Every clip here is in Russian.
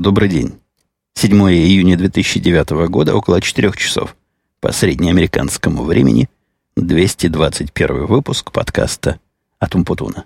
Добрый день. 7 июня 2009 года, около 4 часов. По среднеамериканскому времени, 221 выпуск подкаста от Умпутуна.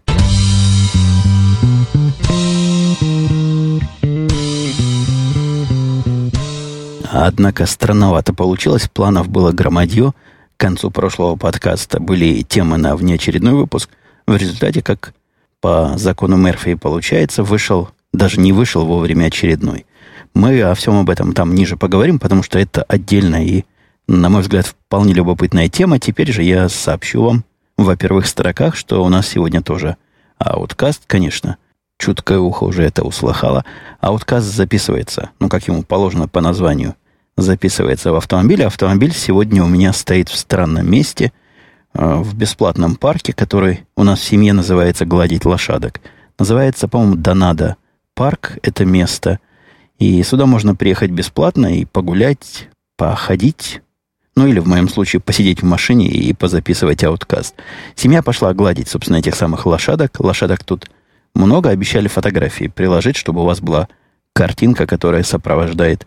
Однако странновато получилось, планов было громадье. К концу прошлого подкаста были темы на внеочередной выпуск. В результате, как по закону Мерфи получается, вышел, даже не вышел вовремя очередной. Мы о всем об этом там ниже поговорим, потому что это отдельная и, на мой взгляд, вполне любопытная тема. Теперь же я сообщу вам во первых строках, что у нас сегодня тоже ауткаст, конечно. Чуткое ухо уже это услыхало. Ауткаст записывается, ну, как ему положено по названию, записывается в автомобиле. Автомобиль сегодня у меня стоит в странном месте – Э, в бесплатном парке, который у нас в семье называется «Гладить лошадок». Называется, по-моему, Донада парк, это место. И сюда можно приехать бесплатно и погулять, походить, ну или в моем случае посидеть в машине и позаписывать ауткаст. Семья пошла гладить, собственно, этих самых лошадок. Лошадок тут много, обещали фотографии приложить, чтобы у вас была картинка, которая сопровождает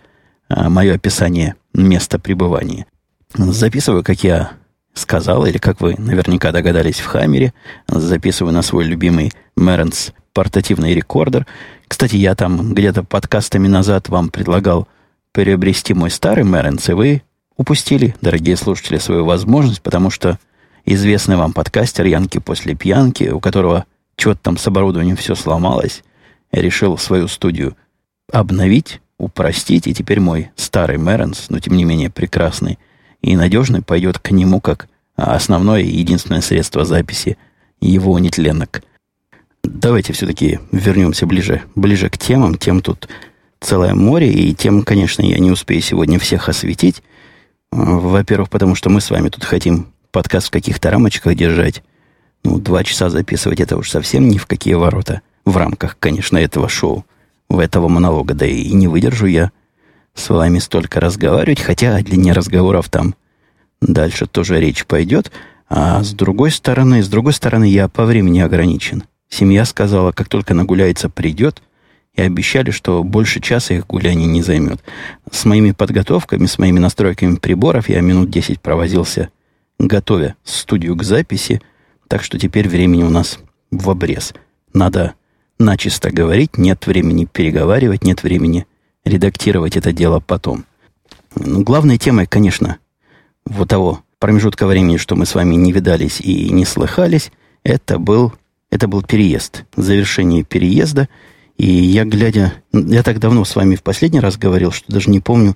а, мое описание места пребывания. Записываю, как я сказал, или, как вы наверняка догадались, в Хаммере, записываю на свой любимый Меренс портативный рекордер. Кстати, я там где-то подкастами назад вам предлагал приобрести мой старый Меренс, и вы упустили, дорогие слушатели, свою возможность, потому что известный вам подкастер Янки после пьянки, у которого что-то там с оборудованием все сломалось, решил свою студию обновить, упростить, и теперь мой старый Меренс, но тем не менее прекрасный, и надежный пойдет к нему как основное и единственное средство записи его нетленок. Давайте все-таки вернемся ближе, ближе к темам. Тем тут целое море, и тем, конечно, я не успею сегодня всех осветить. Во-первых, потому что мы с вами тут хотим подкаст в каких-то рамочках держать. Ну, два часа записывать это уж совсем ни в какие ворота. В рамках, конечно, этого шоу, в этого монолога. Да и не выдержу я с вами столько разговаривать, хотя о длине разговоров там дальше тоже речь пойдет. А с другой стороны, с другой стороны, я по времени ограничен. Семья сказала, как только нагуляется, придет, и обещали, что больше часа их гуляний не займет. С моими подготовками, с моими настройками приборов я минут 10 провозился, готовя студию к записи, так что теперь времени у нас в обрез. Надо начисто говорить, нет времени переговаривать, нет времени редактировать это дело потом. Ну, главной темой, конечно, вот того промежутка времени, что мы с вами не видались и не слыхались, это был, это был переезд, завершение переезда. И я, глядя... Я так давно с вами в последний раз говорил, что даже не помню,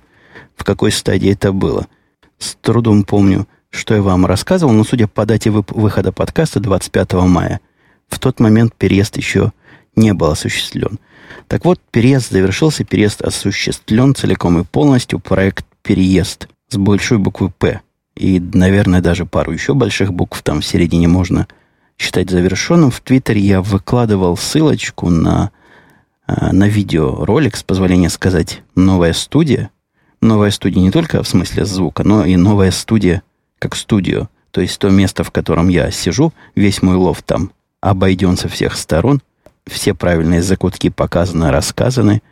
в какой стадии это было. С трудом помню, что я вам рассказывал, но судя по дате выхода подкаста 25 мая, в тот момент переезд еще не был осуществлен. Так вот, переезд завершился, переезд осуществлен целиком и полностью. Проект «Переезд» с большой буквы «П» и, наверное, даже пару еще больших букв там в середине можно считать завершенным. В Твиттере я выкладывал ссылочку на, а, на видеоролик, с позволения сказать, новая студия. Новая студия не только в смысле звука, но и новая студия как студию. То есть то место, в котором я сижу, весь мой лов там обойден со всех сторон – все правильные закутки показаны, рассказаны.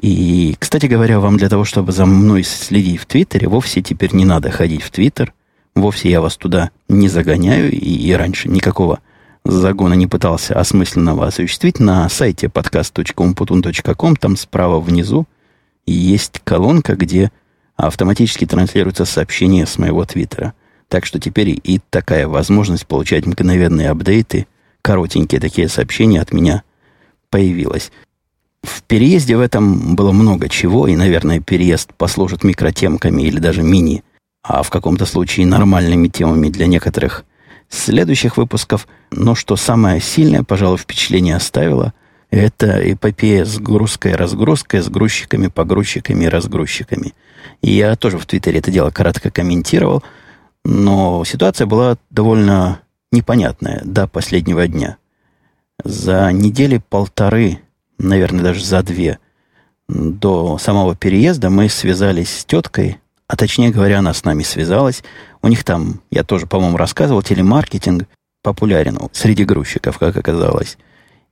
И, кстати говоря, вам для того, чтобы за мной следить в Твиттере, вовсе теперь не надо ходить в Твиттер. Вовсе я вас туда не загоняю, и, и раньше никакого загона не пытался осмысленного осуществить. На сайте podcast.umputun.com там справа внизу есть колонка, где автоматически транслируется сообщение с моего Твиттера. Так что теперь и такая возможность получать мгновенные апдейты, коротенькие такие сообщения от меня появилась. В переезде в этом было много чего, и, наверное, переезд послужит микротемками или даже мини, а в каком-то случае нормальными темами для некоторых следующих выпусков. Но что самое сильное, пожалуй, впечатление оставило, это эпопея с грузкой-разгрузкой, с грузчиками, погрузчиками и разгрузчиками. И я тоже в Твиттере это дело кратко комментировал, но ситуация была довольно непонятная до последнего дня – за недели полторы, наверное, даже за две, до самого переезда мы связались с теткой, а точнее говоря, она с нами связалась. У них там, я тоже, по-моему, рассказывал, телемаркетинг популярен среди грузчиков, как оказалось.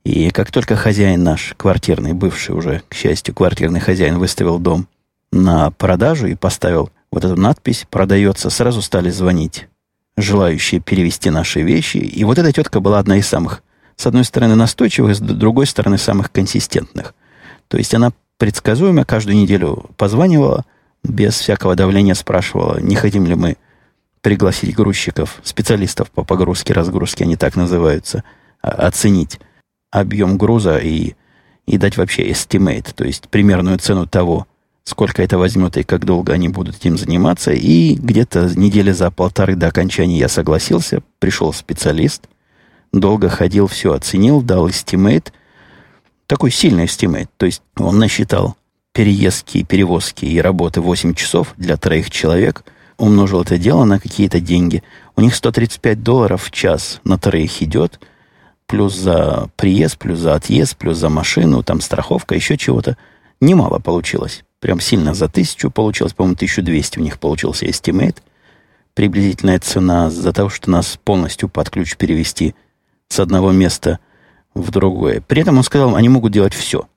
И как только хозяин наш, квартирный, бывший уже, к счастью, квартирный хозяин, выставил дом на продажу и поставил вот эту надпись «Продается», сразу стали звонить желающие перевести наши вещи. И вот эта тетка была одна из самых, с одной стороны, настойчивых, с другой стороны, самых консистентных. То есть она предсказуемо каждую неделю позванивала, без всякого давления спрашивала, не хотим ли мы пригласить грузчиков, специалистов по погрузке, разгрузке, они так называются, а, оценить объем груза и, и дать вообще estimate, то есть примерную цену того, сколько это возьмет и как долго они будут этим заниматься. И где-то недели за полторы до окончания я согласился, пришел специалист, долго ходил, все оценил, дал estimate, такой сильный estimate, то есть он насчитал переездки, перевозки и работы 8 часов для троих человек, умножил это дело на какие-то деньги. У них 135 долларов в час на троих идет, плюс за приезд, плюс за отъезд, плюс за машину, там страховка, еще чего-то. Немало получилось. Прям сильно за тысячу получилось. По-моему, 1200 у них получился estimate. Приблизительная цена за то, что нас полностью под ключ перевести с одного места в другое. При этом он сказал, они могут делать все.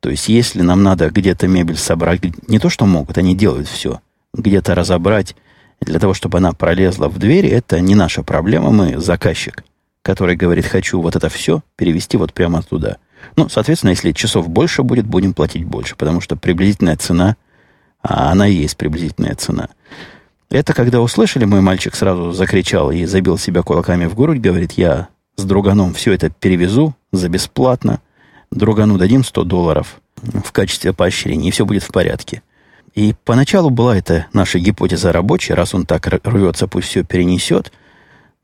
То есть, если нам надо где-то мебель собрать, не то, что могут, они делают все. Где-то разобрать, для того, чтобы она пролезла в дверь, это не наша проблема. Мы заказчик, который говорит, хочу вот это все перевести вот прямо туда. Ну, соответственно, если часов больше будет, будем платить больше, потому что приблизительная цена, а она и есть приблизительная цена. Это когда услышали, мой мальчик сразу закричал и забил себя кулаками в грудь, говорит, я с друганом все это перевезу за бесплатно, другану дадим 100 долларов в качестве поощрения, и все будет в порядке. И поначалу была эта наша гипотеза рабочая, раз он так рвется, пусть все перенесет,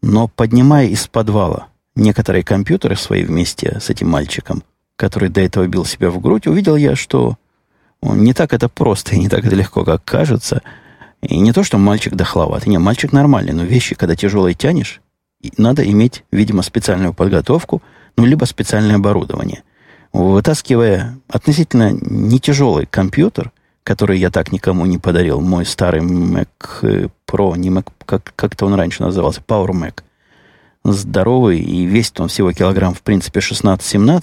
но поднимая из подвала некоторые компьютеры свои вместе с этим мальчиком, который до этого бил себя в грудь, увидел я, что он не так это просто и не так это легко, как кажется. И не то, что мальчик дохловатый. Не, мальчик нормальный, но вещи, когда тяжелые тянешь, надо иметь, видимо, специальную подготовку, ну, либо специальное оборудование. Вытаскивая относительно не тяжелый компьютер, который я так никому не подарил, мой старый Mac Pro, не Mac, как, как-то он раньше назывался, Power Mac, здоровый, и весит он всего килограмм, в принципе, 16-17,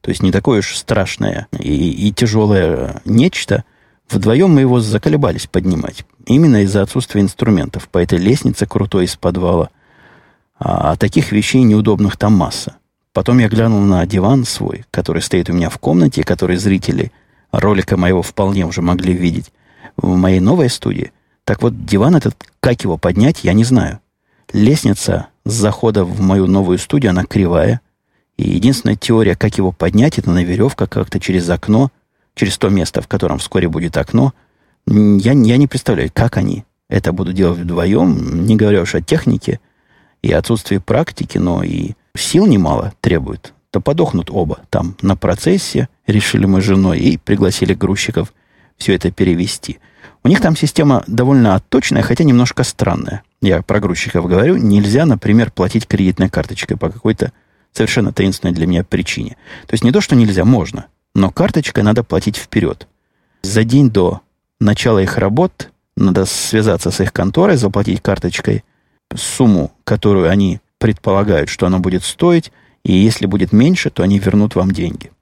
то есть не такое уж страшное и, и тяжелое нечто, вдвоем мы его заколебались поднимать. Именно из-за отсутствия инструментов по этой лестнице крутой из подвала. А, таких вещей неудобных там масса. Потом я глянул на диван свой, который стоит у меня в комнате, который зрители ролика моего вполне уже могли видеть в моей новой студии. Так вот, диван этот, как его поднять, я не знаю. Лестница с захода в мою новую студию, она кривая. И единственная теория, как его поднять, это на веревках как-то через окно, через то место, в котором вскоре будет окно. Я, я не представляю, как они это будут делать вдвоем, не говоря уж о технике и отсутствии практики, но и сил немало требует. То подохнут оба там на процессе, решили мы с женой, и пригласили грузчиков все это перевести. У них там система довольно отточная, хотя немножко странная я про грузчиков говорю, нельзя, например, платить кредитной карточкой по какой-то совершенно таинственной для меня причине. То есть не то, что нельзя, можно, но карточкой надо платить вперед. За день до начала их работ надо связаться с их конторой, заплатить карточкой сумму, которую они предполагают, что она будет стоить, и если будет меньше, то они вернут вам деньги.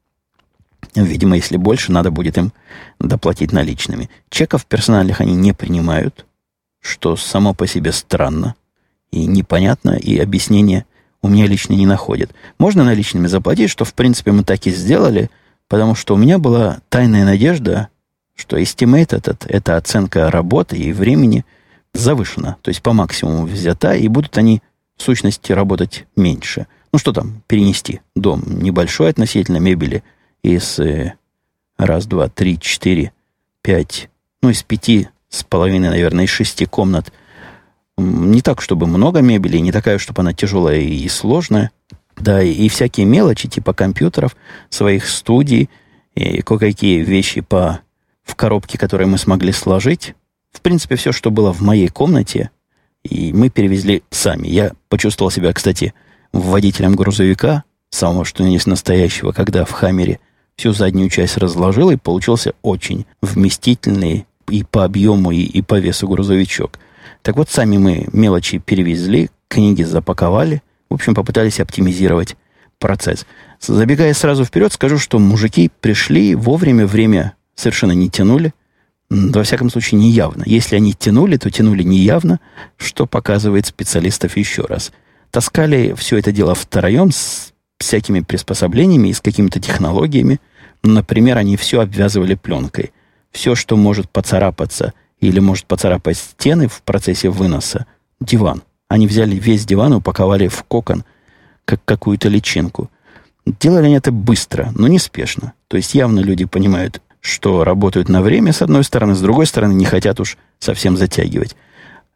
Видимо, если больше, надо будет им доплатить наличными. Чеков персональных они не принимают, что само по себе странно и непонятно, и объяснения у меня лично не находят. Можно наличными заплатить, что, в принципе, мы так и сделали, потому что у меня была тайная надежда, что estimate этот, эта оценка работы и времени завышена, то есть по максимуму взята, и будут они, в сущности, работать меньше. Ну, что там, перенести дом небольшой относительно мебели из э, раз, два, три, четыре, пять, ну, из пяти с половиной, наверное, из шести комнат. Не так, чтобы много мебели, не такая, чтобы она тяжелая и сложная. Да, и всякие мелочи, типа компьютеров, своих студий, и кое-какие вещи по, в коробке, которые мы смогли сложить. В принципе, все, что было в моей комнате, и мы перевезли сами. Я почувствовал себя, кстати, водителем грузовика, самого что есть настоящего, когда в Хаммере всю заднюю часть разложил, и получился очень вместительный и по объему, и, и по весу грузовичок. Так вот, сами мы мелочи перевезли, книги запаковали, в общем, попытались оптимизировать процесс. Забегая сразу вперед, скажу, что мужики пришли вовремя, время совершенно не тянули. Во всяком случае, не явно. Если они тянули, то тянули неявно, что показывает специалистов еще раз. Таскали все это дело втроем с всякими приспособлениями и с какими-то технологиями. Например, они все обвязывали пленкой. Все, что может поцарапаться или может поцарапать стены в процессе выноса, диван. Они взяли весь диван и упаковали в кокон, как какую-то личинку. Делали они это быстро, но неспешно. То есть явно люди понимают, что работают на время, с одной стороны, с другой стороны, не хотят уж совсем затягивать.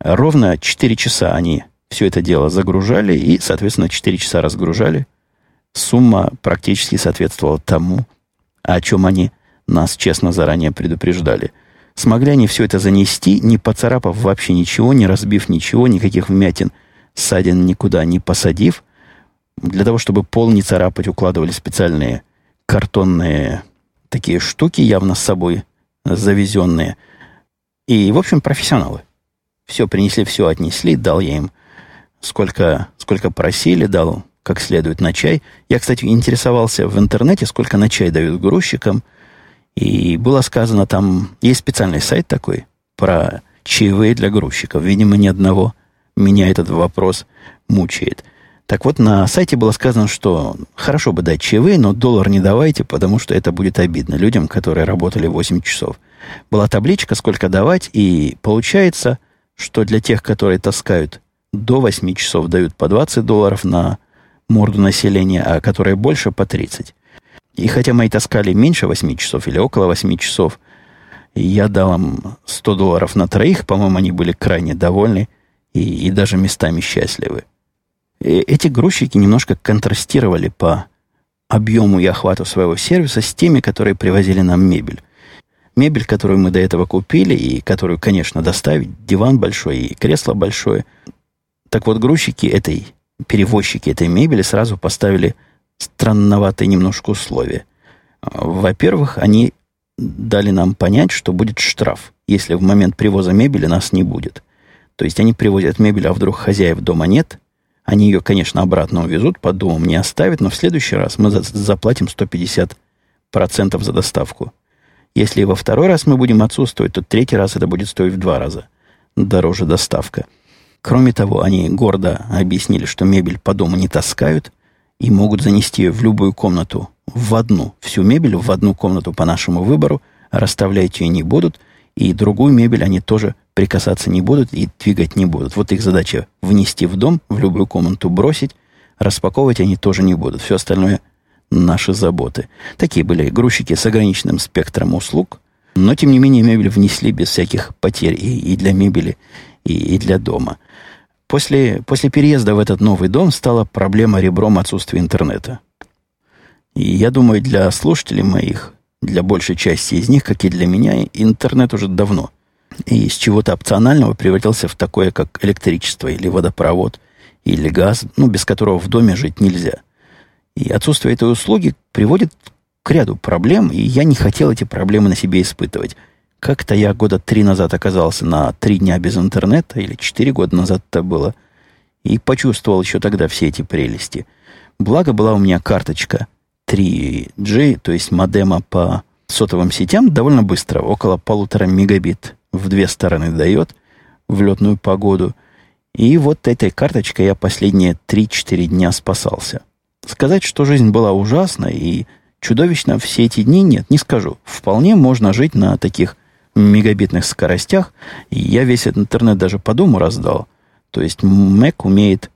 Ровно 4 часа они все это дело загружали и, соответственно, 4 часа разгружали. Сумма практически соответствовала тому, о чем они нас честно заранее предупреждали. Смогли они все это занести, не поцарапав вообще ничего, не разбив ничего, никаких вмятин, ссадин никуда не посадив. Для того, чтобы пол не царапать, укладывали специальные картонные такие штуки, явно с собой завезенные. И, в общем, профессионалы. Все принесли, все отнесли, дал я им сколько, сколько просили, дал как следует на чай. Я, кстати, интересовался в интернете, сколько на чай дают грузчикам. И было сказано там, есть специальный сайт такой про чаевые для грузчиков. Видимо, ни одного меня этот вопрос мучает. Так вот, на сайте было сказано, что хорошо бы дать чаевые, но доллар не давайте, потому что это будет обидно людям, которые работали 8 часов. Была табличка, сколько давать, и получается, что для тех, которые таскают до 8 часов, дают по 20 долларов на морду населения, а которые больше по 30. И хотя мои таскали меньше 8 часов или около 8 часов, я дал им 100 долларов на троих, по-моему, они были крайне довольны и, и даже местами счастливы. И эти грузчики немножко контрастировали по объему и охвату своего сервиса с теми, которые привозили нам мебель. Мебель, которую мы до этого купили, и которую, конечно, доставить, диван большой и кресло большое. Так вот, грузчики этой перевозчики этой мебели сразу поставили странноватые немножко условия. Во-первых, они дали нам понять, что будет штраф, если в момент привоза мебели нас не будет. То есть они привозят мебель, а вдруг хозяев дома нет. Они ее, конечно, обратно увезут, под домом не оставят, но в следующий раз мы заплатим 150% за доставку. Если во второй раз мы будем отсутствовать, то третий раз это будет стоить в два раза дороже доставка. Кроме того, они гордо объяснили, что мебель по дому не таскают и могут занести ее в любую комнату, в одну, всю мебель в одну комнату по нашему выбору, расставлять ее не будут, и другую мебель они тоже прикасаться не будут и двигать не будут. Вот их задача внести в дом, в любую комнату бросить, распаковывать они тоже не будут. Все остальное наши заботы. Такие были грузчики с ограниченным спектром услуг, но, тем не менее, мебель внесли без всяких потерь и, и для мебели, и, и для дома. После, после переезда в этот новый дом стала проблема ребром отсутствия интернета. И я думаю, для слушателей моих, для большей части из них, как и для меня, интернет уже давно и из чего-то опционального превратился в такое, как электричество или водопровод, или газ, ну, без которого в доме жить нельзя. И отсутствие этой услуги приводит к ряду проблем, и я не хотел эти проблемы на себе испытывать. Как-то я года три назад оказался на три дня без интернета, или четыре года назад это было, и почувствовал еще тогда все эти прелести. Благо была у меня карточка 3G, то есть модема по сотовым сетям, довольно быстро, около полутора мегабит в две стороны дает в летную погоду. И вот этой карточкой я последние 3-4 дня спасался. Сказать, что жизнь была ужасна и чудовищна все эти дни, нет, не скажу. Вполне можно жить на таких мегабитных скоростях. И я весь этот интернет даже по дому раздал. То есть Mac умеет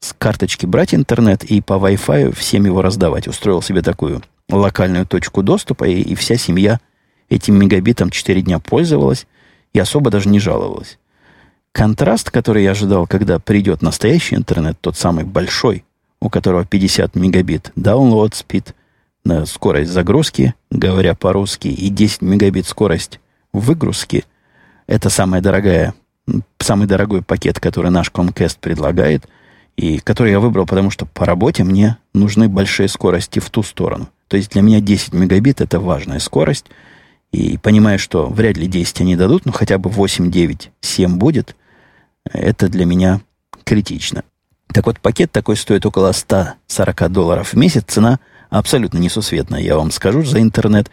с карточки брать интернет и по Wi-Fi всем его раздавать. Устроил себе такую локальную точку доступа, и, и вся семья этим мегабитом 4 дня пользовалась и особо даже не жаловалась. Контраст, который я ожидал, когда придет настоящий интернет, тот самый большой, у которого 50 мегабит download speed, скорость загрузки, говоря по-русски, и 10 мегабит скорость выгрузки. Это самая дорогая, самый дорогой пакет, который наш Comcast предлагает, и который я выбрал, потому что по работе мне нужны большие скорости в ту сторону. То есть для меня 10 мегабит – это важная скорость. И понимая, что вряд ли 10 они дадут, но хотя бы 8, 9, 7 будет, это для меня критично. Так вот, пакет такой стоит около 140 долларов в месяц. Цена абсолютно несусветная, я вам скажу, за интернет.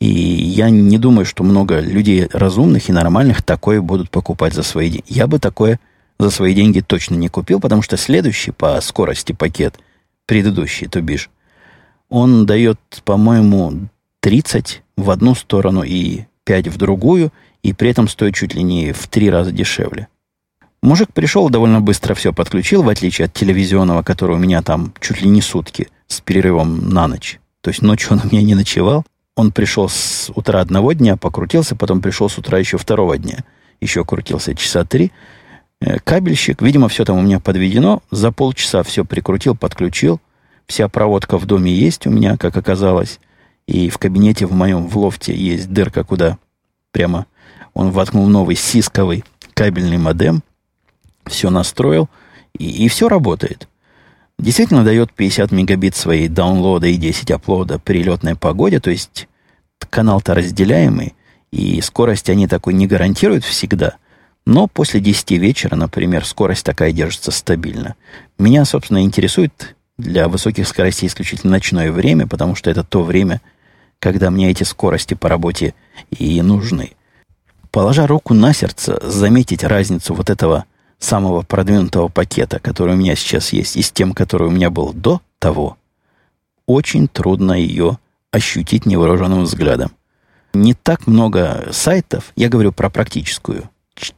И я не думаю, что много людей разумных и нормальных такое будут покупать за свои деньги. Я бы такое за свои деньги точно не купил, потому что следующий по скорости пакет, предыдущий, то бишь, он дает, по-моему, 30 в одну сторону и 5 в другую, и при этом стоит чуть ли не в три раза дешевле. Мужик пришел, довольно быстро все подключил, в отличие от телевизионного, который у меня там чуть ли не сутки с перерывом на ночь. То есть ночью он у меня не ночевал. Он пришел с утра одного дня, покрутился, потом пришел с утра еще второго дня. Еще крутился часа три. Э, кабельщик, видимо, все там у меня подведено. За полчаса все прикрутил, подключил. Вся проводка в доме есть у меня, как оказалось. И в кабинете в моем, в лофте, есть дырка, куда прямо он воткнул новый сисковый кабельный модем. Все настроил, и, и все работает. Действительно дает 50 мегабит своей даунлода и 10 аплода при летной погоде, то есть канал-то разделяемый, и скорость они такой не гарантируют всегда, но после 10 вечера, например, скорость такая держится стабильно. Меня, собственно, интересует для высоких скоростей исключительно ночное время, потому что это то время, когда мне эти скорости по работе и нужны. Положа руку на сердце, заметить разницу вот этого самого продвинутого пакета, который у меня сейчас есть, и с тем, который у меня был до того, очень трудно ее ощутить невооруженным взглядом. Не так много сайтов, я говорю про практическую,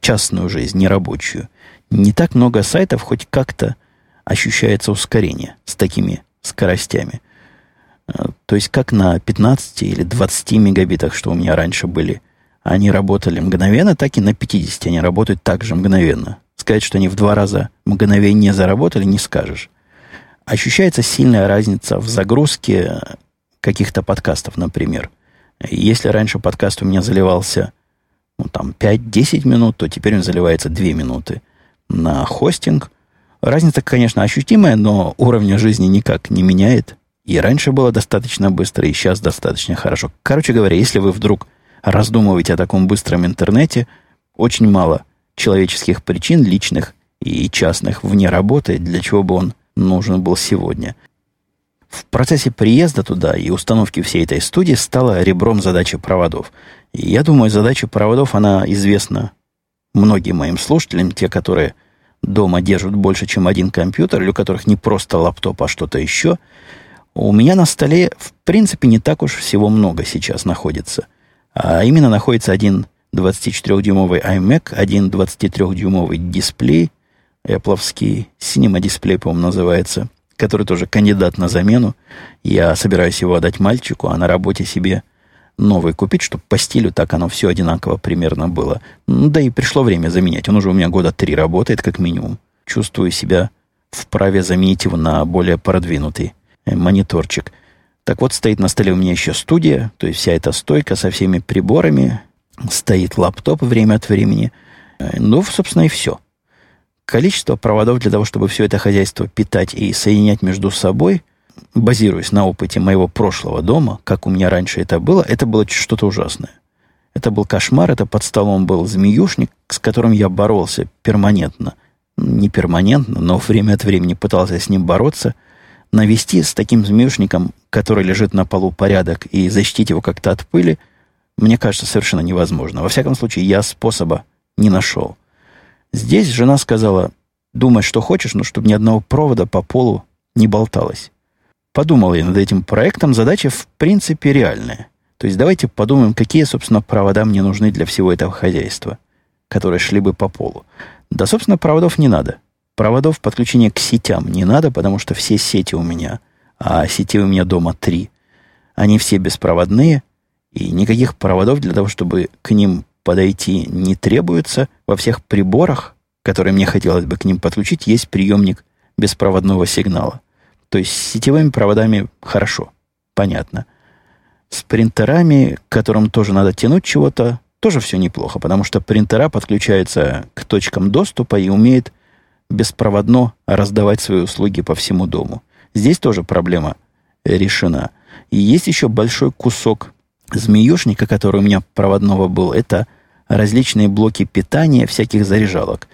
частную жизнь, нерабочую, не так много сайтов хоть как-то ощущается ускорение с такими скоростями. То есть как на 15 или 20 мегабитах, что у меня раньше были, они работали мгновенно, так и на 50 они работают также мгновенно. Сказать, что они в два раза мгновение заработали, не скажешь. Ощущается сильная разница в загрузке каких-то подкастов, например. Если раньше подкаст у меня заливался ну, там 5-10 минут, то теперь он заливается 2 минуты. На хостинг разница, конечно, ощутимая, но уровня жизни никак не меняет. И раньше было достаточно быстро, и сейчас достаточно хорошо. Короче говоря, если вы вдруг раздумываете о таком быстром интернете, очень мало человеческих причин, личных и частных, вне работы, для чего бы он нужен был сегодня. В процессе приезда туда и установки всей этой студии стала ребром задачи проводов. И я думаю, задача проводов, она известна многим моим слушателям, те, которые дома держат больше, чем один компьютер, или у которых не просто лаптоп, а что-то еще – у меня на столе, в принципе, не так уж всего много сейчас находится. А именно находится один 24-дюймовый iMac, один 23-дюймовый дисплей, Apple Cinema дисплей, по-моему, называется, который тоже кандидат на замену. Я собираюсь его отдать мальчику, а на работе себе новый купить, чтобы по стилю так оно все одинаково примерно было. Да и пришло время заменять. Он уже у меня года три работает, как минимум. Чувствую себя вправе заменить его на более продвинутый. Э, мониторчик. Так вот, стоит на столе у меня еще студия, то есть вся эта стойка со всеми приборами, стоит лаптоп время от времени. Э, ну, собственно, и все. Количество проводов для того, чтобы все это хозяйство питать и соединять между собой, базируясь на опыте моего прошлого дома, как у меня раньше это было, это было что-то ужасное. Это был кошмар, это под столом был змеюшник, с которым я боролся перманентно. Не перманентно, но время от времени пытался с ним бороться – навести с таким змеюшником, который лежит на полу, порядок и защитить его как-то от пыли, мне кажется, совершенно невозможно. Во всяком случае, я способа не нашел. Здесь жена сказала, думай, что хочешь, но чтобы ни одного провода по полу не болталось. Подумал я над этим проектом, задача в принципе реальная. То есть давайте подумаем, какие, собственно, провода мне нужны для всего этого хозяйства, которые шли бы по полу. Да, собственно, проводов не надо. Проводов подключения к сетям не надо, потому что все сети у меня, а сети у меня дома три, они все беспроводные, и никаких проводов для того, чтобы к ним подойти, не требуется. Во всех приборах, которые мне хотелось бы к ним подключить, есть приемник беспроводного сигнала. То есть с сетевыми проводами хорошо, понятно. С принтерами, к которым тоже надо тянуть чего-то, тоже все неплохо, потому что принтера подключаются к точкам доступа и умеют беспроводно раздавать свои услуги по всему дому. Здесь тоже проблема решена. И есть еще большой кусок змеюшника, который у меня проводного был. Это различные блоки питания всяких заряжалок.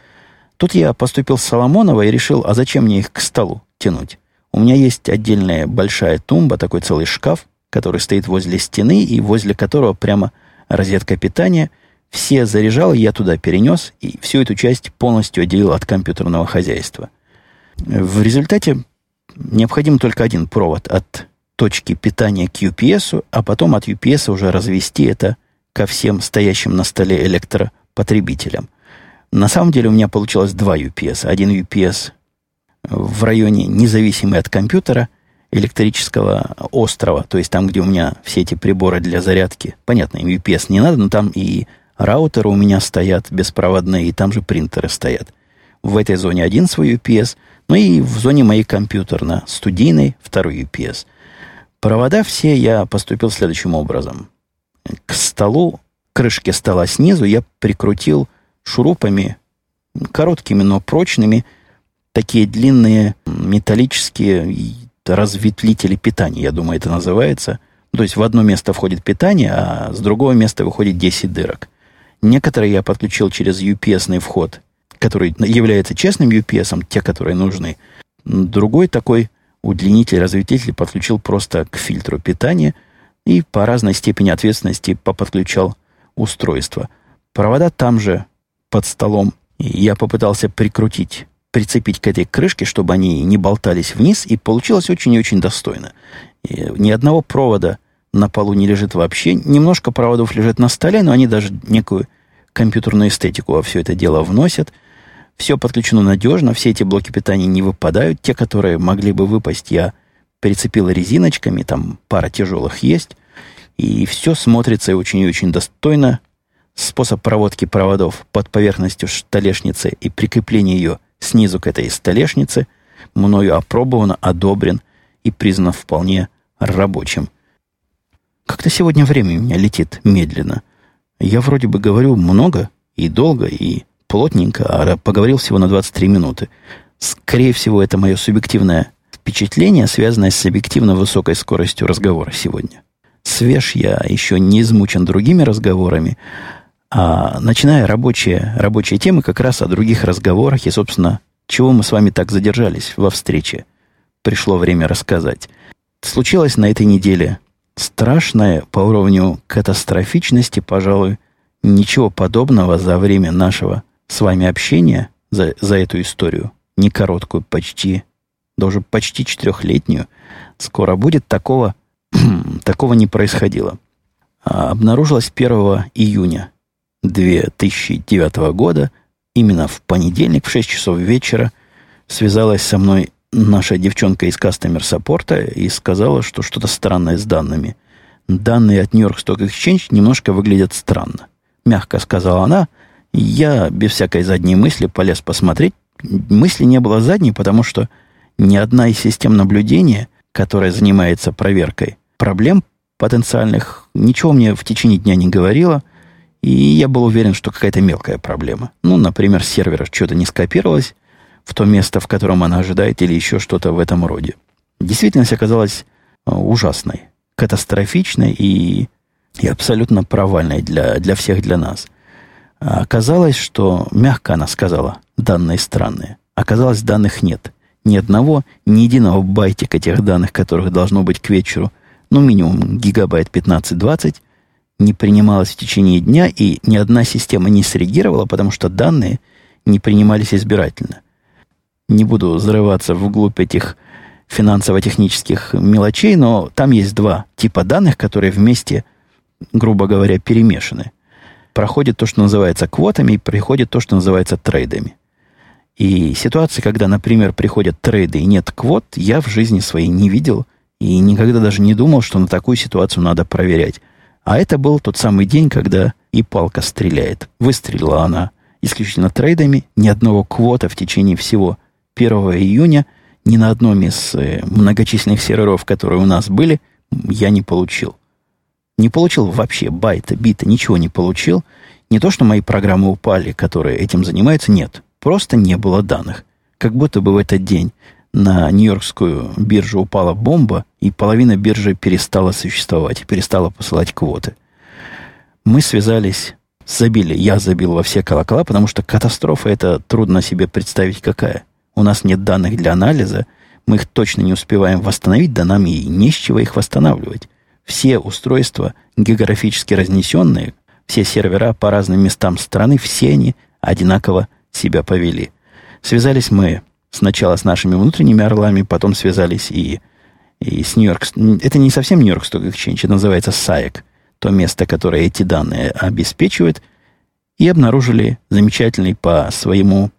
Тут я поступил с Соломонова и решил, а зачем мне их к столу тянуть? У меня есть отдельная большая тумба, такой целый шкаф, который стоит возле стены и возле которого прямо розетка питания. Все заряжал, я туда перенес и всю эту часть полностью отделил от компьютерного хозяйства. В результате необходим только один провод от точки питания к UPS, а потом от UPS уже развести это ко всем стоящим на столе электропотребителям. На самом деле у меня получилось два UPS. Один UPS в районе независимый от компьютера электрического острова, то есть там, где у меня все эти приборы для зарядки. Понятно, им UPS не надо, но там и раутеры у меня стоят беспроводные, и там же принтеры стоят. В этой зоне один свой UPS, ну и в зоне моей компьютерно-студийной второй UPS. Провода все я поступил следующим образом. К столу, крышке стола снизу я прикрутил шурупами, короткими, но прочными, такие длинные металлические разветвлители питания, я думаю, это называется. То есть в одно место входит питание, а с другого места выходит 10 дырок. Некоторые я подключил через UPS вход, который является честным UPS, те, которые нужны. Другой такой удлинитель, разветвитель подключил просто к фильтру питания и по разной степени ответственности поподключал устройство. Провода там же под столом. Я попытался прикрутить, прицепить к этой крышке, чтобы они не болтались вниз, и получилось очень и очень достойно. И ни одного провода на полу не лежит вообще. Немножко проводов лежит на столе, но они даже некую компьютерную эстетику во все это дело вносят – все подключено надежно, все эти блоки питания не выпадают. Те, которые могли бы выпасть, я прицепил резиночками, там пара тяжелых есть. И все смотрится очень и очень достойно. Способ проводки проводов под поверхностью столешницы и прикрепления ее снизу к этой столешнице мною опробован, одобрен и признан вполне рабочим. Как-то сегодня время у меня летит медленно. Я вроде бы говорю много и долго, и плотненько, а поговорил всего на 23 минуты. Скорее всего, это мое субъективное впечатление, связанное с объективно высокой скоростью разговора сегодня. Свеж я еще не измучен другими разговорами, а начиная рабочие, рабочие темы как раз о других разговорах и, собственно, чего мы с вами так задержались во встрече. Пришло время рассказать. Случилось на этой неделе страшное по уровню катастрофичности, пожалуй, ничего подобного за время нашего с вами общение за, за эту историю, не короткую, почти, даже почти четырехлетнюю, скоро будет, такого, такого не происходило. А обнаружилось 1 июня 2009 года, именно в понедельник в 6 часов вечера, связалась со мной наша девчонка из кастомер саппорта и сказала, что что-то странное с данными. Данные от New York Stock Exchange немножко выглядят странно. Мягко сказала она – я без всякой задней мысли полез посмотреть. Мысли не было задней, потому что ни одна из систем наблюдения, которая занимается проверкой проблем потенциальных, ничего мне в течение дня не говорила, и я был уверен, что какая-то мелкая проблема. Ну, например, сервер что-то не скопировалось в то место, в котором она ожидает, или еще что-то в этом роде. Действительность оказалась э, ужасной, катастрофичной и, и абсолютно провальной для, для всех, для нас. А оказалось, что, мягко она сказала, данные странные. Оказалось, данных нет. Ни одного, ни единого байтика тех данных, которых должно быть к вечеру, ну, минимум гигабайт 15-20, не принималось в течение дня, и ни одна система не среагировала, потому что данные не принимались избирательно. Не буду взрываться вглубь этих финансово-технических мелочей, но там есть два типа данных, которые вместе, грубо говоря, перемешаны – проходит то, что называется квотами, и приходит то, что называется трейдами. И ситуации, когда, например, приходят трейды и нет квот, я в жизни своей не видел и никогда даже не думал, что на такую ситуацию надо проверять. А это был тот самый день, когда и палка стреляет. Выстрелила она исключительно трейдами, ни одного квота в течение всего 1 июня, ни на одном из э, многочисленных серверов, которые у нас были, я не получил. Не получил вообще байта, бита, ничего не получил. Не то, что мои программы упали, которые этим занимаются, нет. Просто не было данных. Как будто бы в этот день на Нью-Йоркскую биржу упала бомба, и половина биржи перестала существовать, перестала посылать квоты. Мы связались забили, я забил во все колокола, потому что катастрофа это трудно себе представить какая. У нас нет данных для анализа, мы их точно не успеваем восстановить, да нам и не с чего их восстанавливать. Все устройства географически разнесенные, все сервера по разным местам страны, все они одинаково себя повели. Связались мы сначала с нашими внутренними орлами, потом связались и, и с Нью-Йорк. Это не совсем Нью-Йорк Stock Exchange, это называется SAEC, то место, которое эти данные обеспечивает, и обнаружили замечательный по своему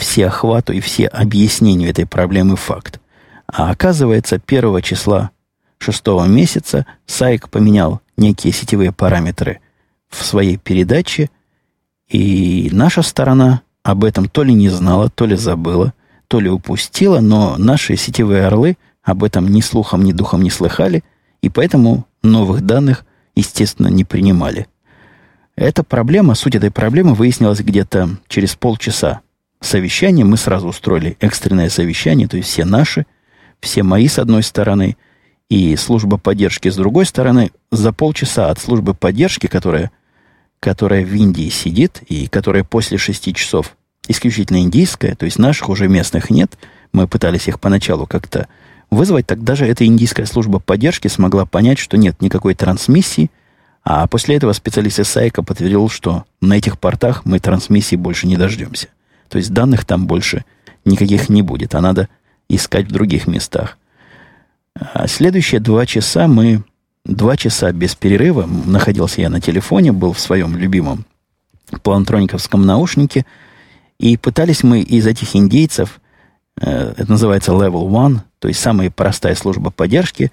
всеохвату и все объяснению этой проблемы факт. А оказывается, первого числа шестого месяца Сайк поменял некие сетевые параметры в своей передаче, и наша сторона об этом то ли не знала, то ли забыла, то ли упустила, но наши сетевые орлы об этом ни слухом, ни духом не слыхали, и поэтому новых данных, естественно, не принимали. Эта проблема, суть этой проблемы выяснилась где-то через полчаса совещания. Мы сразу устроили экстренное совещание, то есть все наши – все мои с одной стороны и служба поддержки с другой стороны, за полчаса от службы поддержки, которая, которая в Индии сидит и которая после шести часов исключительно индийская, то есть наших уже местных нет, мы пытались их поначалу как-то вызвать, так даже эта индийская служба поддержки смогла понять, что нет никакой трансмиссии, а после этого специалист из Сайка подтвердил, что на этих портах мы трансмиссии больше не дождемся. То есть данных там больше никаких не будет, а надо искать в других местах. А следующие два часа мы... Два часа без перерыва находился я на телефоне, был в своем любимом плантрониковском наушнике, и пытались мы из этих индейцев, э, это называется Level One, то есть самая простая служба поддержки,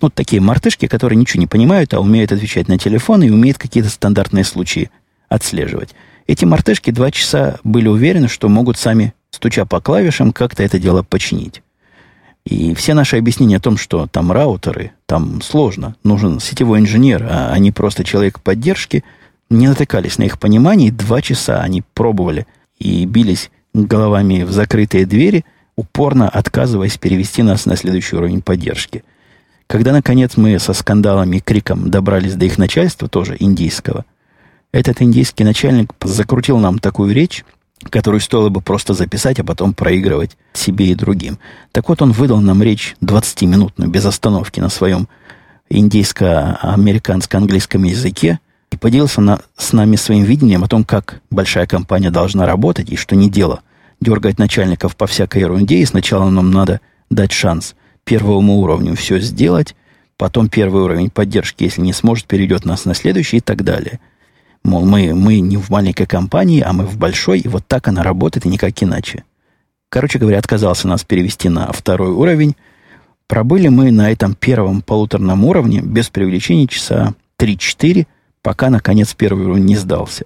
ну, такие мартышки, которые ничего не понимают, а умеют отвечать на телефон и умеют какие-то стандартные случаи отслеживать. Эти мартышки два часа были уверены, что могут сами стуча по клавишам, как-то это дело починить. И все наши объяснения о том, что там раутеры, там сложно, нужен сетевой инженер, а не просто человек поддержки, не натыкались на их понимание. Два часа они пробовали и бились головами в закрытые двери, упорно отказываясь перевести нас на следующий уровень поддержки. Когда, наконец, мы со скандалами и криком добрались до их начальства, тоже индийского, этот индийский начальник закрутил нам такую речь, которую стоило бы просто записать, а потом проигрывать себе и другим. Так вот, он выдал нам речь 20-минутную, без остановки, на своем индийско-американско-английском языке и поделился на, с нами своим видением о том, как большая компания должна работать и что не дело дергать начальников по всякой ерунде, и сначала нам надо дать шанс первому уровню все сделать, потом первый уровень поддержки, если не сможет, перейдет нас на следующий и так далее – Мол, мы, мы не в маленькой компании, а мы в большой, и вот так она работает, и никак иначе. Короче говоря, отказался нас перевести на второй уровень. Пробыли мы на этом первом полуторном уровне, без привлечения часа 3-4, пока, наконец, первый уровень не сдался.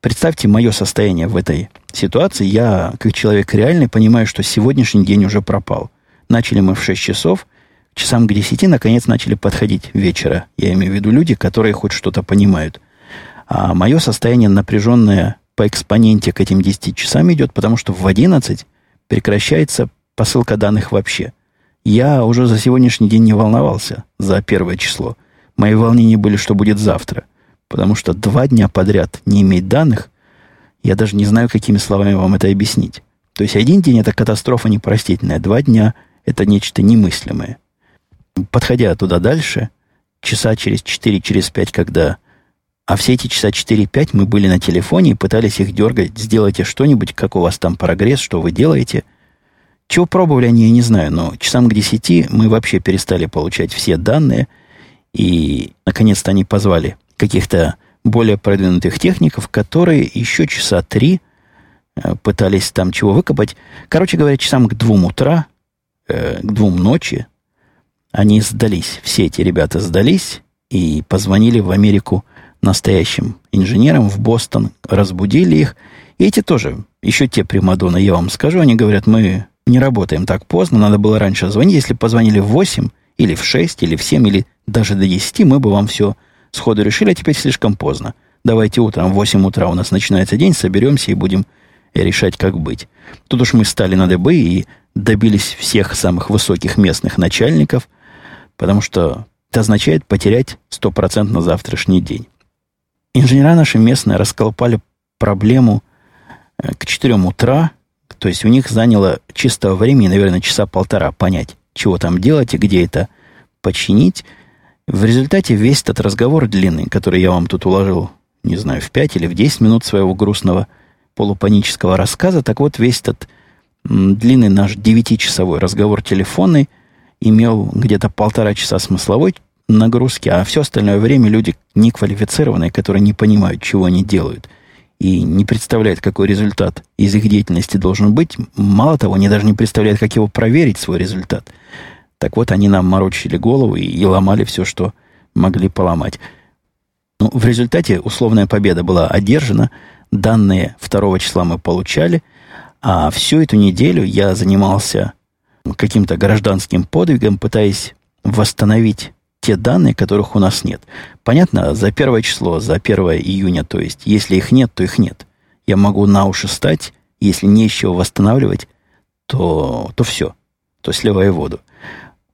Представьте мое состояние в этой ситуации. Я, как человек реальный, понимаю, что сегодняшний день уже пропал. Начали мы в 6 часов, часам к 10, наконец, начали подходить вечера. Я имею в виду люди, которые хоть что-то понимают – а мое состояние напряженное по экспоненте к этим 10 часам идет, потому что в 11 прекращается посылка данных вообще. Я уже за сегодняшний день не волновался за первое число. Мои волнения были, что будет завтра. Потому что два дня подряд не иметь данных, я даже не знаю, какими словами вам это объяснить. То есть один день это катастрофа непростительная, два дня это нечто немыслимое. Подходя туда дальше, часа через четыре, через пять, когда а все эти часа 4-5 мы были на телефоне и пытались их дергать. Сделайте что-нибудь, как у вас там прогресс, что вы делаете. Чего пробовали они, я не знаю, но часам к 10 мы вообще перестали получать все данные. И, наконец-то, они позвали каких-то более продвинутых техников, которые еще часа три э, пытались там чего выкопать. Короче говоря, часам к двум утра, э, к двум ночи они сдались. Все эти ребята сдались и позвонили в Америку настоящим инженерам в Бостон, разбудили их. И эти тоже, еще те примадоны, я вам скажу, они говорят, мы не работаем так поздно, надо было раньше звонить. Если позвонили в 8, или в 6, или в 7, или даже до 10, мы бы вам все сходу решили, а теперь слишком поздно. Давайте утром, в 8 утра у нас начинается день, соберемся и будем решать, как быть. Тут уж мы стали на дыбы и добились всех самых высоких местных начальников, потому что это означает потерять стопроцентно завтрашний день. Инженера наши местные расколпали проблему э, к 4 утра, то есть у них заняло чистого времени, наверное, часа полтора понять, чего там делать и где это починить. В результате весь этот разговор длинный, который я вам тут уложил, не знаю, в 5 или в 10 минут своего грустного полупанического рассказа, так вот весь этот длинный наш девятичасовой разговор телефонный имел где-то полтора часа смысловой нагрузки, а все остальное время люди неквалифицированные, которые не понимают, чего они делают, и не представляют, какой результат из их деятельности должен быть. Мало того, они даже не представляют, как его проверить, свой результат. Так вот, они нам морочили голову и, и ломали все, что могли поломать. Ну, в результате условная победа была одержана. Данные 2 числа мы получали, а всю эту неделю я занимался каким-то гражданским подвигом, пытаясь восстановить те данные, которых у нас нет. Понятно, за первое число, за 1 июня, то есть, если их нет, то их нет. Я могу на уши стать, если не еще восстанавливать, то, то все, то сливаю воду.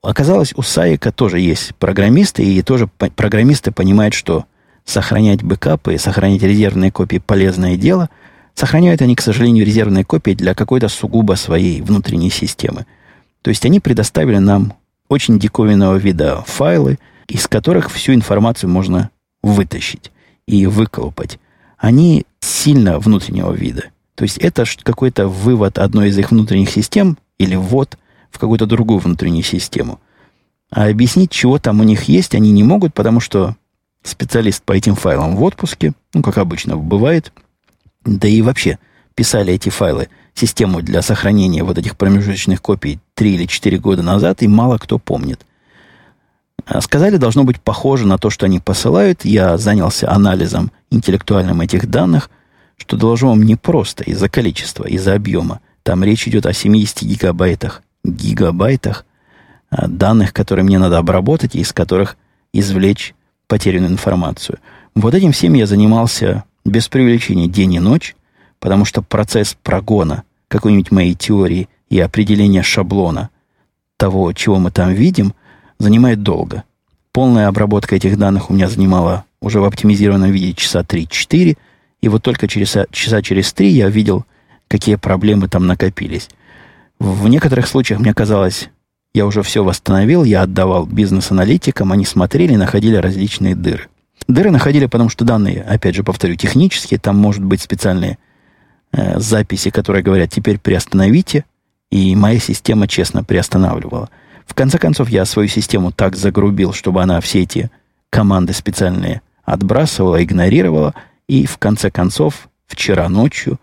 Оказалось, у Саика тоже есть программисты, и тоже программисты понимают, что сохранять бэкапы, сохранять резервные копии – полезное дело. Сохраняют они, к сожалению, резервные копии для какой-то сугубо своей внутренней системы. То есть они предоставили нам очень диковинного вида файлы, из которых всю информацию можно вытащить и выколупать. Они сильно внутреннего вида. То есть это какой-то вывод одной из их внутренних систем или ввод в какую-то другую внутреннюю систему. А объяснить, чего там у них есть, они не могут, потому что специалист по этим файлам в отпуске, ну, как обычно бывает, да и вообще писали эти файлы систему для сохранения вот этих промежуточных копий 3 или 4 года назад, и мало кто помнит. А сказали, должно быть похоже на то, что они посылают. Я занялся анализом интеллектуальным этих данных, что должно вам не просто из-за количества, из-за объема. Там речь идет о 70 гигабайтах, гигабайтах а, данных, которые мне надо обработать, и из которых извлечь потерянную информацию. Вот этим всем я занимался без привлечения день и ночь, потому что процесс прогона какой-нибудь моей теории и определения шаблона того, чего мы там видим, занимает долго. Полная обработка этих данных у меня занимала уже в оптимизированном виде часа 3-4, и вот только через, часа через 3 я видел, какие проблемы там накопились. В некоторых случаях мне казалось, я уже все восстановил, я отдавал бизнес-аналитикам, они смотрели, находили различные дыры. Дыры находили, потому что данные, опять же, повторю, технические, там может быть специальные Э, записи, которые говорят, теперь приостановите, и моя система честно приостанавливала. В конце концов, я свою систему так загрубил, чтобы она все эти команды специальные отбрасывала, игнорировала, и в конце концов, вчера ночью,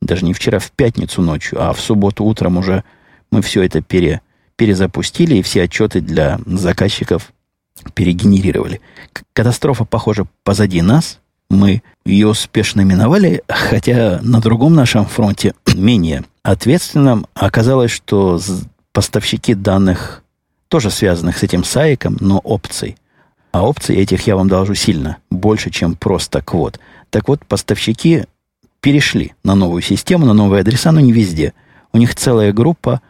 даже не вчера, в пятницу ночью, а в субботу утром уже мы все это пере, перезапустили, и все отчеты для заказчиков перегенерировали. Катастрофа, похоже, позади нас – мы ее успешно миновали, хотя на другом нашем фронте, менее ответственном, оказалось, что поставщики данных, тоже связанных с этим сайком, но опций, а опций этих я вам должу сильно, больше, чем просто квот. Так вот, поставщики перешли на новую систему, на новые адреса, но не везде. У них целая группа,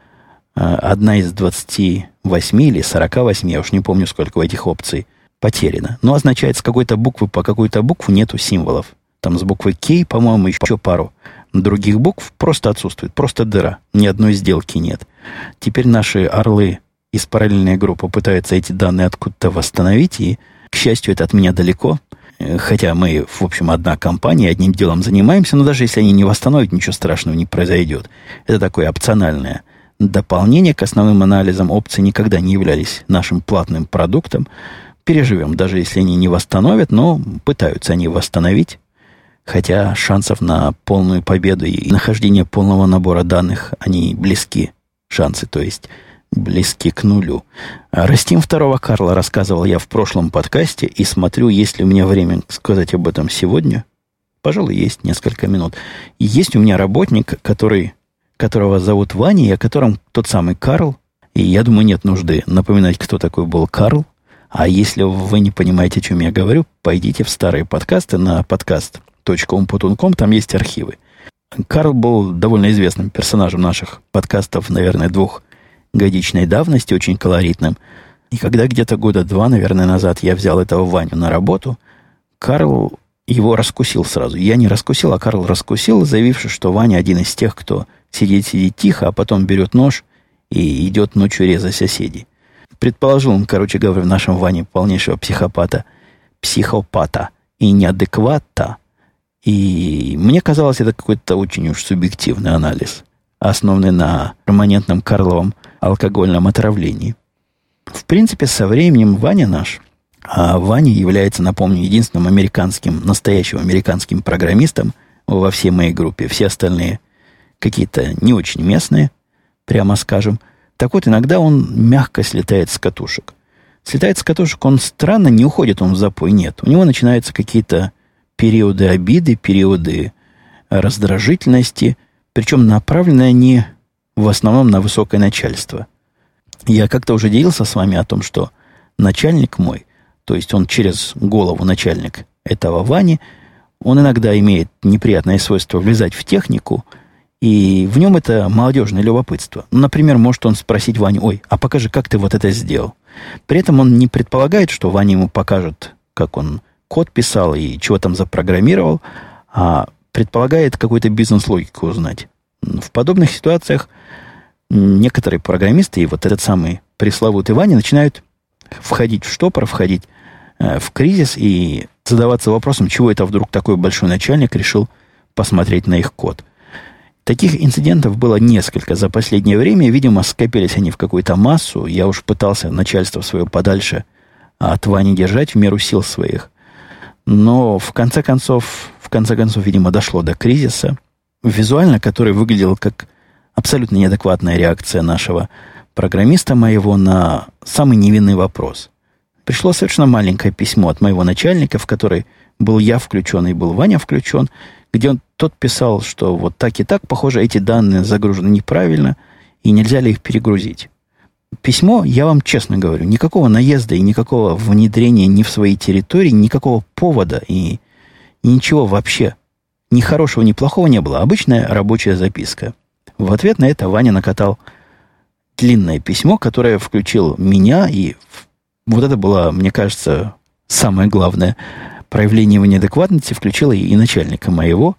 э, одна из 28 или 48, я уж не помню, сколько у этих опций – потеряно. Но означает, с какой-то буквы по какую-то букву нету символов. Там с буквы K, по-моему, еще пару других букв просто отсутствует. Просто дыра. Ни одной сделки нет. Теперь наши орлы из параллельной группы пытаются эти данные откуда-то восстановить. И, к счастью, это от меня далеко. Э, хотя мы, в общем, одна компания, одним делом занимаемся, но даже если они не восстановят, ничего страшного не произойдет. Это такое опциональное дополнение к основным анализам. Опции никогда не являлись нашим платным продуктом переживем, даже если они не восстановят, но пытаются они восстановить. Хотя шансов на полную победу и нахождение полного набора данных, они близки. Шансы, то есть, близки к нулю. Растим второго Карла рассказывал я в прошлом подкасте, и смотрю, есть ли у меня время сказать об этом сегодня. Пожалуй, есть несколько минут. есть у меня работник, который, которого зовут Ваня, и о котором тот самый Карл. И я думаю, нет нужды напоминать, кто такой был Карл. А если вы не понимаете, о чем я говорю, пойдите в старые подкасты на подкаст.умпутунком, там есть архивы. Карл был довольно известным персонажем наших подкастов, наверное, двухгодичной давности, очень колоритным. И когда где-то года два, наверное, назад я взял этого Ваню на работу, Карл его раскусил сразу. Я не раскусил, а Карл раскусил, заявивший, что Ваня один из тех, кто сидит-сидит тихо, а потом берет нож и идет ночью резать соседей. Предположил он, короче говоря, в нашем Ване полнейшего психопата, психопата и неадеквата. И мне казалось, это какой-то очень уж субъективный анализ, основанный на перманентном Карловом алкогольном отравлении. В принципе, со временем Ваня наш, а Ваня является, напомню, единственным американским, настоящим американским программистом во всей моей группе. Все остальные какие-то не очень местные, прямо скажем. Так вот, иногда он мягко слетает с катушек. Слетает с катушек, он странно, не уходит он в запой, нет. У него начинаются какие-то периоды обиды, периоды раздражительности, причем направлены они в основном на высокое начальство. Я как-то уже делился с вами о том, что начальник мой, то есть он через голову начальник этого Вани, он иногда имеет неприятное свойство влезать в технику – и в нем это молодежное любопытство. Ну, например, может он спросить Ваню, ой, а покажи, как ты вот это сделал. При этом он не предполагает, что Ваня ему покажет, как он код писал и чего там запрограммировал, а предполагает какую-то бизнес-логику узнать. В подобных ситуациях некоторые программисты и вот этот самый пресловутый Ваня начинают входить в штопор, входить э, в кризис и задаваться вопросом, чего это вдруг такой большой начальник решил посмотреть на их код – Таких инцидентов было несколько за последнее время. Видимо, скопились они в какую-то массу. Я уж пытался начальство свое подальше от Вани держать в меру сил своих. Но в конце концов, в конце концов, видимо, дошло до кризиса, визуально который выглядел как абсолютно неадекватная реакция нашего программиста моего на самый невинный вопрос. Пришло совершенно маленькое письмо от моего начальника, в которое был я включен и был Ваня включен, где он, тот писал, что вот так и так, похоже, эти данные загружены неправильно, и нельзя ли их перегрузить. Письмо, я вам честно говорю, никакого наезда и никакого внедрения ни в своей территории, никакого повода и, ничего вообще. Ни хорошего, ни плохого не было. Обычная рабочая записка. В ответ на это Ваня накатал длинное письмо, которое включил меня, и вот это было, мне кажется, самое главное – проявление его неадекватности включило и начальника моего,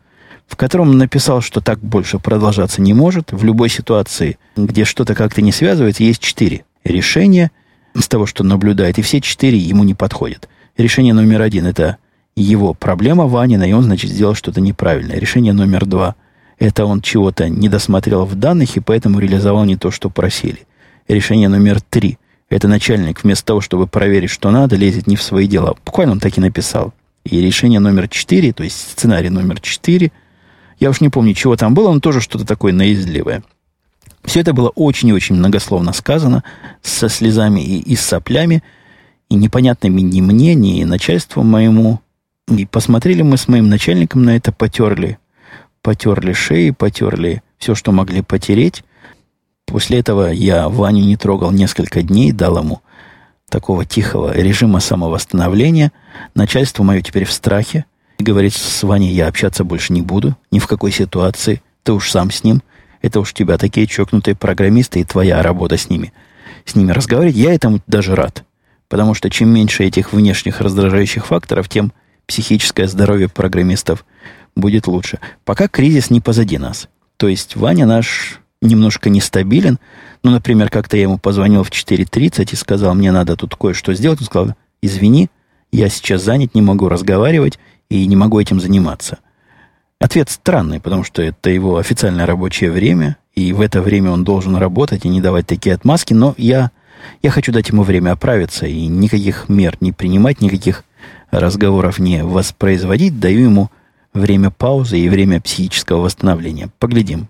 в котором написал, что так больше продолжаться не может. В любой ситуации, где что-то как-то не связывается, есть четыре решения из того, что наблюдает, и все четыре ему не подходят. Решение номер один – это его проблема Ванина, и он, значит, сделал что-то неправильное. Решение номер два – это он чего-то не досмотрел в данных, и поэтому реализовал не то, что просили. Решение номер три – это начальник вместо того, чтобы проверить, что надо, лезет не в свои дела. Буквально он так и написал. И решение номер четыре, то есть сценарий номер четыре, я уж не помню, чего там было, но тоже что-то такое наездливое. Все это было очень и очень многословно сказано, со слезами и, и с соплями, и непонятными ни мне, ни начальству моему. И посмотрели мы с моим начальником на это, потерли, потерли шеи, потерли все, что могли потереть. После этого я Ваню не трогал несколько дней, дал ему такого тихого режима самовосстановления. Начальство мое теперь в страхе. И говорит, с Ваней я общаться больше не буду, ни в какой ситуации. Ты уж сам с ним. Это уж тебя такие чокнутые программисты, и твоя работа с ними. С ними разговаривать, я этому даже рад. Потому что чем меньше этих внешних раздражающих факторов, тем психическое здоровье программистов будет лучше. Пока кризис не позади нас. То есть Ваня наш немножко нестабилен, ну, например, как-то я ему позвонил в 4.30 и сказал, мне надо тут кое-что сделать. Он сказал, извини, я сейчас занят, не могу разговаривать и не могу этим заниматься. Ответ странный, потому что это его официальное рабочее время, и в это время он должен работать и не давать такие отмазки, но я, я хочу дать ему время оправиться и никаких мер не принимать, никаких разговоров не воспроизводить, даю ему время паузы и время психического восстановления. Поглядим,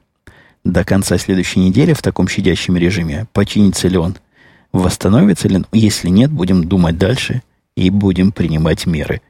до конца следующей недели в таком щадящем режиме, починится ли он, восстановится ли он. Если нет, будем думать дальше и будем принимать меры.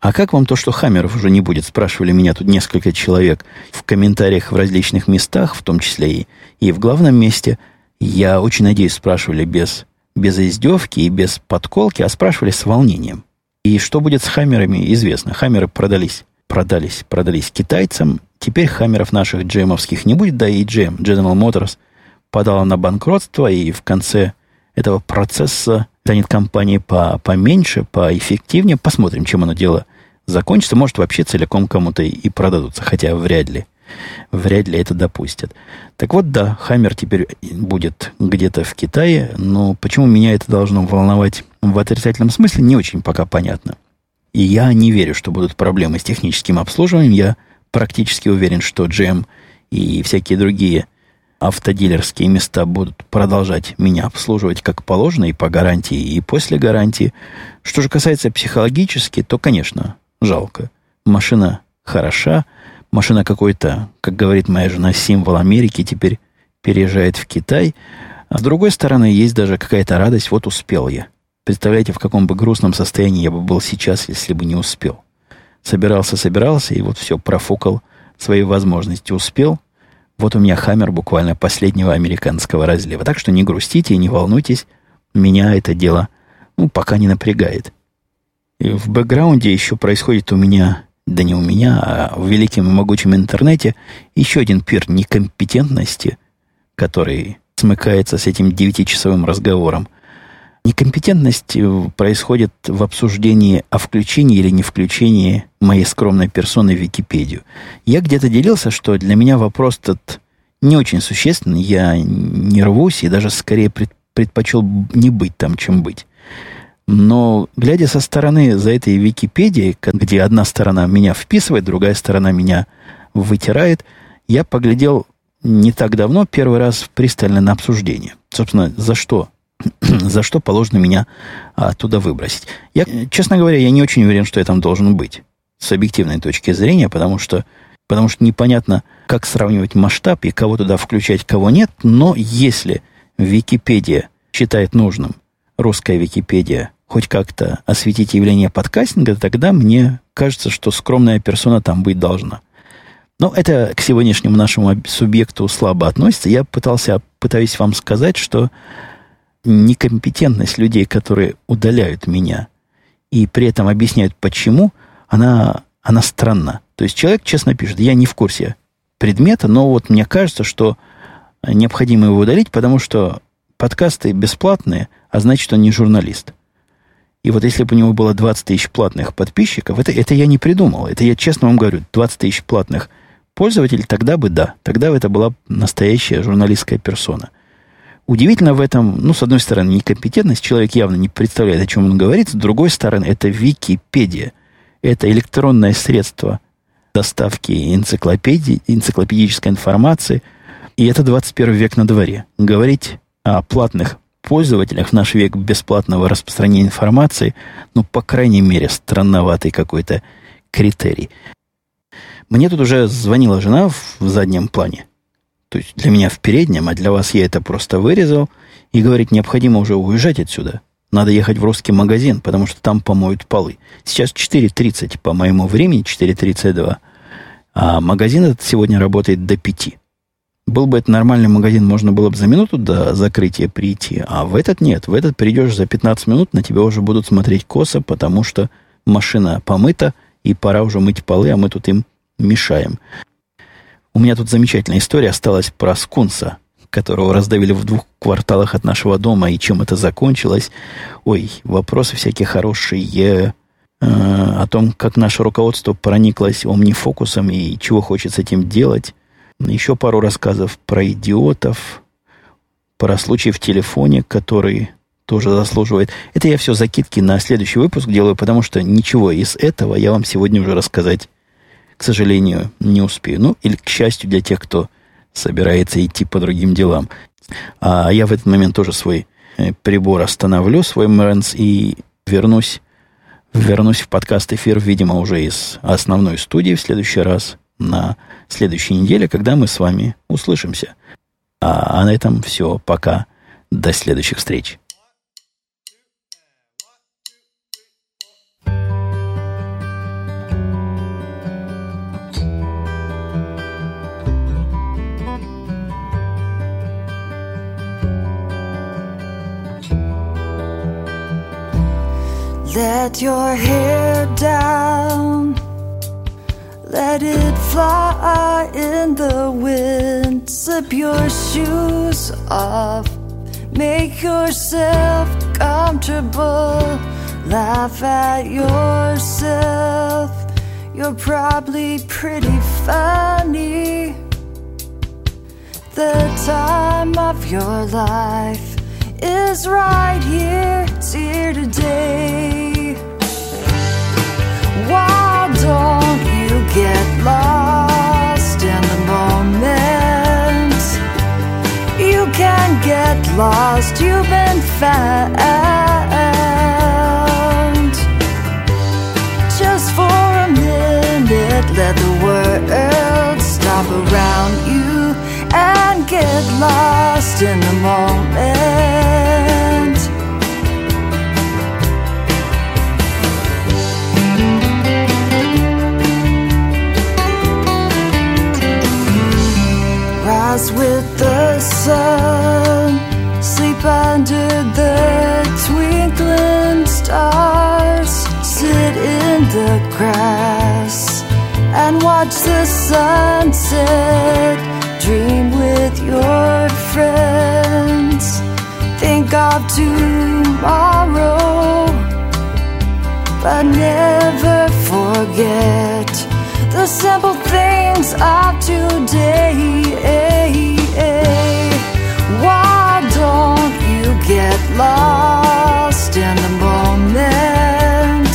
А как вам то, что Хаммеров уже не будет? Спрашивали меня тут несколько человек в комментариях в различных местах, в том числе и, и в главном месте. Я очень надеюсь, спрашивали без, без издевки и без подколки, а спрашивали с волнением. И что будет с Хаммерами, известно. Хаммеры продались, продались, продались китайцам, Теперь хаммеров наших джемовских не будет, да и джем, General Motors, подала на банкротство, и в конце этого процесса станет компания по, поменьше, поэффективнее. Посмотрим, чем оно дело закончится, может, вообще целиком кому-то и продадутся, хотя вряд ли. Вряд ли это допустят. Так вот, да, Хаммер теперь будет где-то в Китае, но почему меня это должно волновать в отрицательном смысле, не очень пока понятно. И я не верю, что будут проблемы с техническим обслуживанием. Я практически уверен, что GM и всякие другие автодилерские места будут продолжать меня обслуживать как положено и по гарантии, и после гарантии. Что же касается психологически, то, конечно, жалко. Машина хороша, машина какой-то, как говорит моя жена, символ Америки, теперь переезжает в Китай. А с другой стороны, есть даже какая-то радость, вот успел я. Представляете, в каком бы грустном состоянии я бы был сейчас, если бы не успел. Собирался, собирался, и вот все, профукал свои возможности. Успел. Вот у меня хаммер буквально последнего американского разлива. Так что не грустите и не волнуйтесь. Меня это дело ну, пока не напрягает. И в бэкграунде еще происходит у меня, да не у меня, а в великом и могучем интернете еще один пир некомпетентности, который смыкается с этим девятичасовым разговором – Некомпетентность э, происходит в обсуждении о включении или не включении моей скромной персоны в Википедию. Я где-то делился, что для меня вопрос этот не очень существенный. Я не рвусь и даже скорее предпочел не быть там, чем быть. Но, глядя со стороны за этой Википедией, где одна сторона меня вписывает, другая сторона меня вытирает, я поглядел не так давно, первый раз пристально на обсуждение. Собственно, за что за что положено меня оттуда выбросить. Я, честно говоря, я не очень уверен, что я там должен быть. С объективной точки зрения, потому что, потому что непонятно, как сравнивать масштаб и кого туда включать, кого нет. Но если Википедия считает нужным, русская Википедия, хоть как-то осветить явление подкастинга, тогда мне кажется, что скромная персона там быть должна. Но это к сегодняшнему нашему субъекту слабо относится. Я пытался, пытаюсь вам сказать, что некомпетентность людей, которые удаляют меня, и при этом объясняют, почему, она, она странна. То есть человек честно пишет, я не в курсе предмета, но вот мне кажется, что необходимо его удалить, потому что подкасты бесплатные, а значит, он не журналист. И вот если бы у него было 20 тысяч платных подписчиков, это, это я не придумал. Это я честно вам говорю, 20 тысяч платных пользователей, тогда бы да. Тогда бы это была настоящая журналистская персона. Удивительно в этом, ну, с одной стороны, некомпетентность, человек явно не представляет, о чем он говорит, с другой стороны, это Википедия. Это электронное средство доставки энциклопедии, энциклопедической информации. И это 21 век на дворе. Говорить о платных пользователях в наш век бесплатного распространения информации, ну, по крайней мере, странноватый какой-то критерий. Мне тут уже звонила жена в заднем плане. То есть для меня в переднем, а для вас я это просто вырезал. И говорит, необходимо уже уезжать отсюда. Надо ехать в русский магазин, потому что там помоют полы. Сейчас 4.30 по моему времени, 4.32. А магазин этот сегодня работает до 5. Был бы это нормальный магазин, можно было бы за минуту до закрытия прийти. А в этот нет. В этот придешь за 15 минут, на тебя уже будут смотреть косо, потому что машина помыта, и пора уже мыть полы, а мы тут им мешаем. У меня тут замечательная история осталась про скунса, которого раздавили в двух кварталах от нашего дома, и чем это закончилось. Ой, вопросы всякие хорошие э, о том, как наше руководство прониклось омнифокусом и чего хочет с этим делать. Еще пару рассказов про идиотов, про случай в телефоне, который тоже заслуживает. Это я все закидки на следующий выпуск делаю, потому что ничего из этого я вам сегодня уже рассказать к сожалению, не успею. Ну, или к счастью для тех, кто собирается идти по другим делам. А я в этот момент тоже свой э, прибор остановлю, свой Мэренс, и вернусь, вернусь в подкаст-эфир, видимо, уже из основной студии в следующий раз, на следующей неделе, когда мы с вами услышимся. А, а на этом все. Пока. До следующих встреч. Let your hair down. Let it fly in the wind. Slip your shoes off. Make yourself comfortable. Laugh at yourself. You're probably pretty funny. The time of your life is right here, here today. Why don't you get lost in the moment? You can get lost, you've been found. Just for a minute, let the world stop around you and get lost in the moment. Sun, sleep under the twinkling stars, sit in the grass and watch the sunset. Dream with your friends, think of tomorrow, but never forget the simple things of today. Don't you get lost in the moment?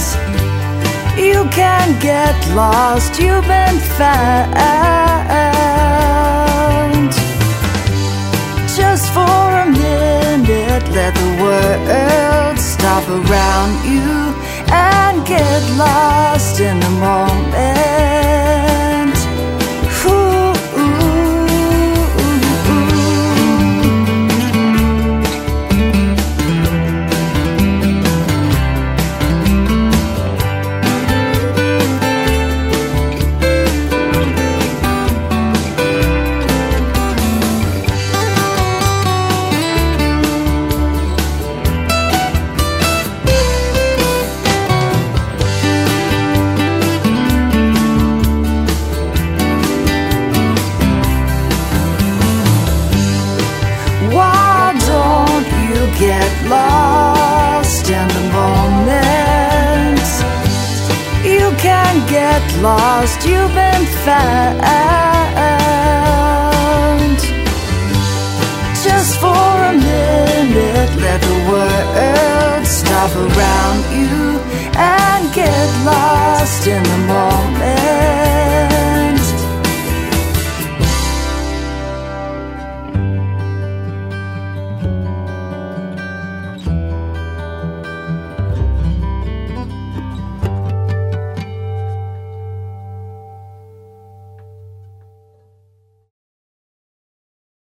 You can't get lost, you've been found. Just for a minute, let the world stop around you and get lost in the moment. sky